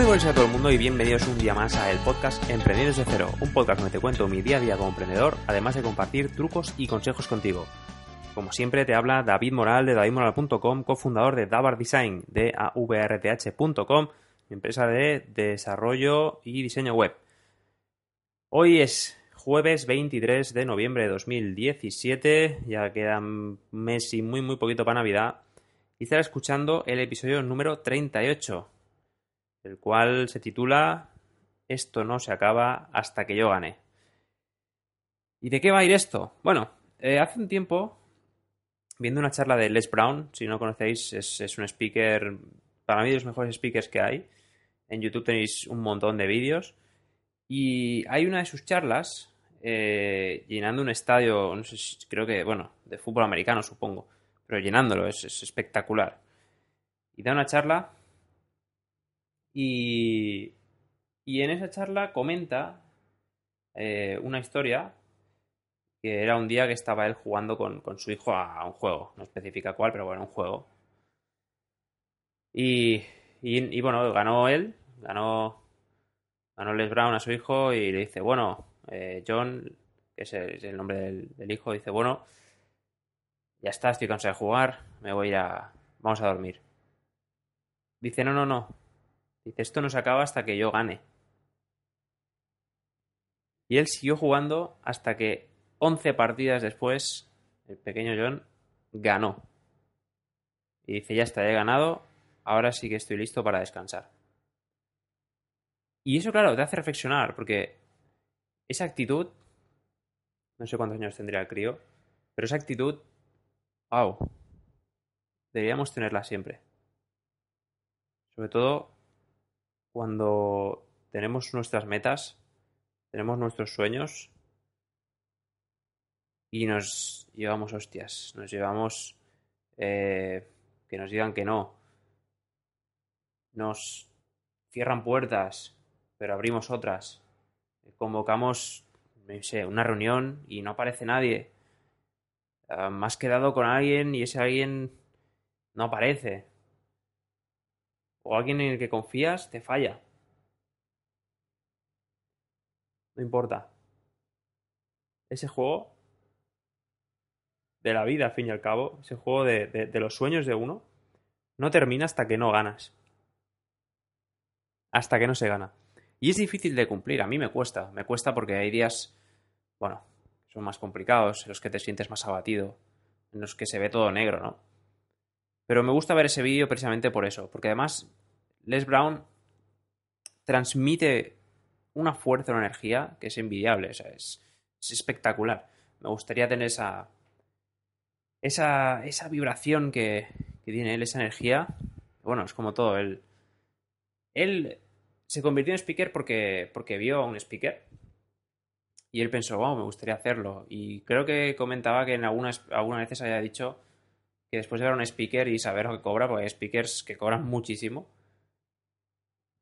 Muy buenos a todo el mundo y bienvenidos un día más a el podcast Emprendiendo desde cero, un podcast donde te cuento mi día a día como emprendedor, además de compartir trucos y consejos contigo. Como siempre te habla David Moral de davidmoral.com, cofundador de Davar Design de avrth.com, empresa de desarrollo y diseño web. Hoy es jueves 23 de noviembre de 2017, ya queda un mes y muy muy poquito para Navidad, y estaré escuchando el episodio número 38 el cual se titula Esto no se acaba hasta que yo gane. ¿Y de qué va a ir esto? Bueno, eh, hace un tiempo, viendo una charla de Les Brown, si no conocéis, es, un speaker, para mí de los mejores speakers que hay. En YouTube tenéis un montón de vídeos. Y hay una de sus charlas eh, llenando un estadio, no sé creo que, bueno, de fútbol americano supongo, pero llenándolo, es espectacular. Y da una charla y, en esa charla comenta eh, una historia que era un día que estaba él jugando con, su hijo a, un juego, no especifica cuál, pero bueno, un juego. Y, y, bueno, ganó él, ganó, ganó Les Brown a su hijo y le dice, bueno, eh, John, que es el, nombre del, del, hijo, dice, bueno, ya está, estoy cansado de jugar, me voy a... vamos a dormir. Dice, no, no, no, Dice, esto no se acaba hasta que yo gane. Y él siguió jugando hasta que 11 partidas después, el pequeño John ganó. Y dice, ya está, he ganado, ahora sí que estoy listo para descansar. Y eso, claro, te hace reflexionar, porque esa actitud, no sé cuántos años tendría el crío, pero esa actitud, wow, deberíamos tenerla siempre. Sobre todo cuando tenemos nuestras metas, tenemos nuestros sueños y nos llevamos hostias, nos llevamos eh, que nos digan que no, nos cierran puertas, pero abrimos otras, convocamos no sé, una reunión y no aparece nadie, uh, has quedado con alguien y ese alguien no aparece, o alguien en el que confías te falla. No importa. Ese juego de la vida, al fin y al cabo, ese juego de, los sueños de uno, no termina hasta que no ganas. Hasta que no se gana. Y es difícil de cumplir, a mí me cuesta, me cuesta porque hay días, bueno, son más complicados, en los que te sientes más abatido, en los que se ve todo negro, ¿no? Pero me gusta ver ese vídeo precisamente por eso, porque además Les Brown transmite una fuerza, una energía que es envidiable, es, espectacular. Me gustaría tener esa, esa, esa vibración que, tiene él, esa energía. Bueno, es como todo, él, él se convirtió en speaker porque, porque vio a un speaker y él pensó, wow, me gustaría hacerlo. Y creo que comentaba que en algunas, algunas veces había dicho que después de un speaker y saber lo que cobra, porque hay speakers que cobran muchísimo,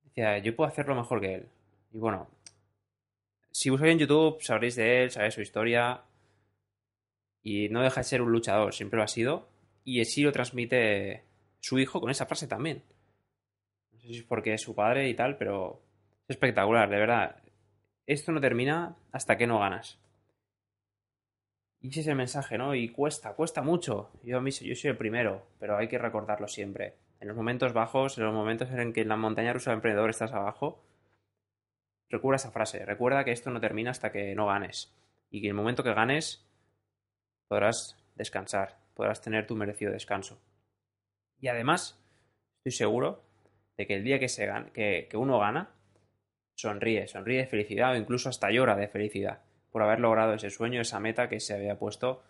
decía, yo puedo hacerlo mejor que él. Y bueno, si buscáis en YouTube sabréis de él, sabréis su historia. Y no deja de ser un luchador, siempre lo ha sido. Y así lo transmite su hijo con esa frase también. No sé si es porque es su padre y tal, pero es espectacular, de verdad. Esto no termina hasta que no ganas. Y ese es el mensaje, ¿no? Y cuesta, cuesta mucho. Yo, yo soy el primero, pero hay que recordarlo siempre. En los momentos bajos, en los momentos en que en la montaña rusa del emprendedor estás abajo, recuerda esa frase. Recuerda que esto no termina hasta que no ganes. Y que el momento que ganes, podrás descansar, podrás tener tu merecido descanso. Y además, estoy seguro de que el día que uno gana, sonríe, sonríe de felicidad o incluso hasta llora de felicidad por haber logrado ese sueño, esa meta que se había puesto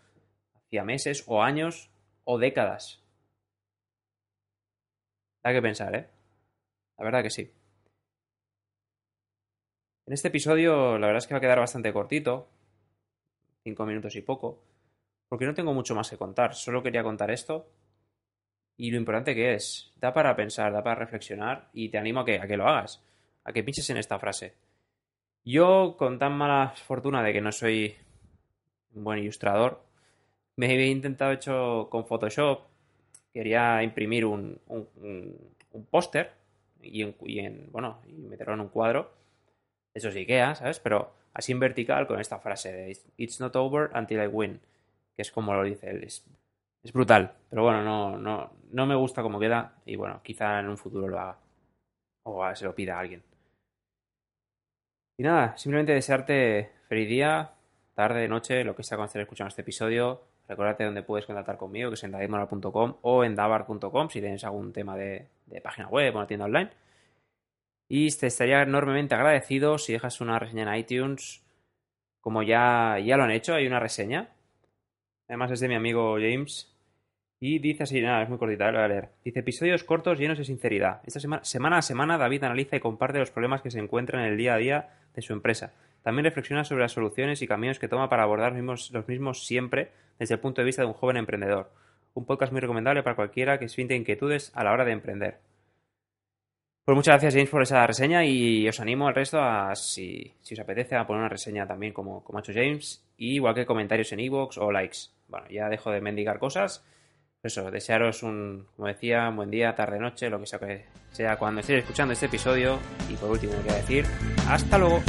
hacía meses o años o décadas. Da que pensar, ¿eh? La verdad que sí. En este episodio la verdad es que va a quedar bastante cortito, cinco minutos y poco, porque no tengo mucho más que contar, solo quería contar esto y lo importante que es, da para pensar, da para reflexionar y te animo a que, lo hagas, a que pinches en esta frase. Yo, con tan mala fortuna de que no soy un buen ilustrador, me he intentado hecho con Photoshop. Quería imprimir un, un, póster, y en, bueno, y meterlo en un cuadro. Eso sí Ikea, ¿sabes? Pero así en vertical con esta frase de It's not over until I win, que es como lo dice él. Es, es brutal, pero bueno, no, no, no me gusta cómo queda y bueno, quizá en un futuro lo haga o se lo pida a alguien. Y nada, simplemente desearte feliz día, tarde, noche, lo que sea cuando estés escuchando este episodio. Recordate dónde puedes contactar conmigo, que es en davidmoral.com o en davar.com si tienes algún tema de, página web o una tienda online. Y te estaría enormemente agradecido si dejas una reseña en iTunes, como ya, ya lo han hecho, hay una reseña. Además es de mi amigo James. Y dice así, nada, es muy cortita, lo voy a leer. Dice, episodios cortos llenos de sinceridad. Esta semana, semana a semana David analiza y comparte los problemas que se encuentran en el día a día de su empresa también reflexiona sobre las soluciones y caminos que toma para abordar los mismos, siempre desde el punto de vista de un joven emprendedor. Un podcast muy recomendable para cualquiera que siente inquietudes a la hora de emprender. Pues muchas gracias James por esa reseña y os animo al resto a, si, os apetece, a poner una reseña también como, como ha hecho James, y igual que comentarios en iVoox o likes. Bueno, ya dejo de mendigar cosas. Eso, desearos un, como decía, un buen día, tarde, noche, lo que sea que sea cuando estéis escuchando este episodio. Y por último, a decir, hasta luego.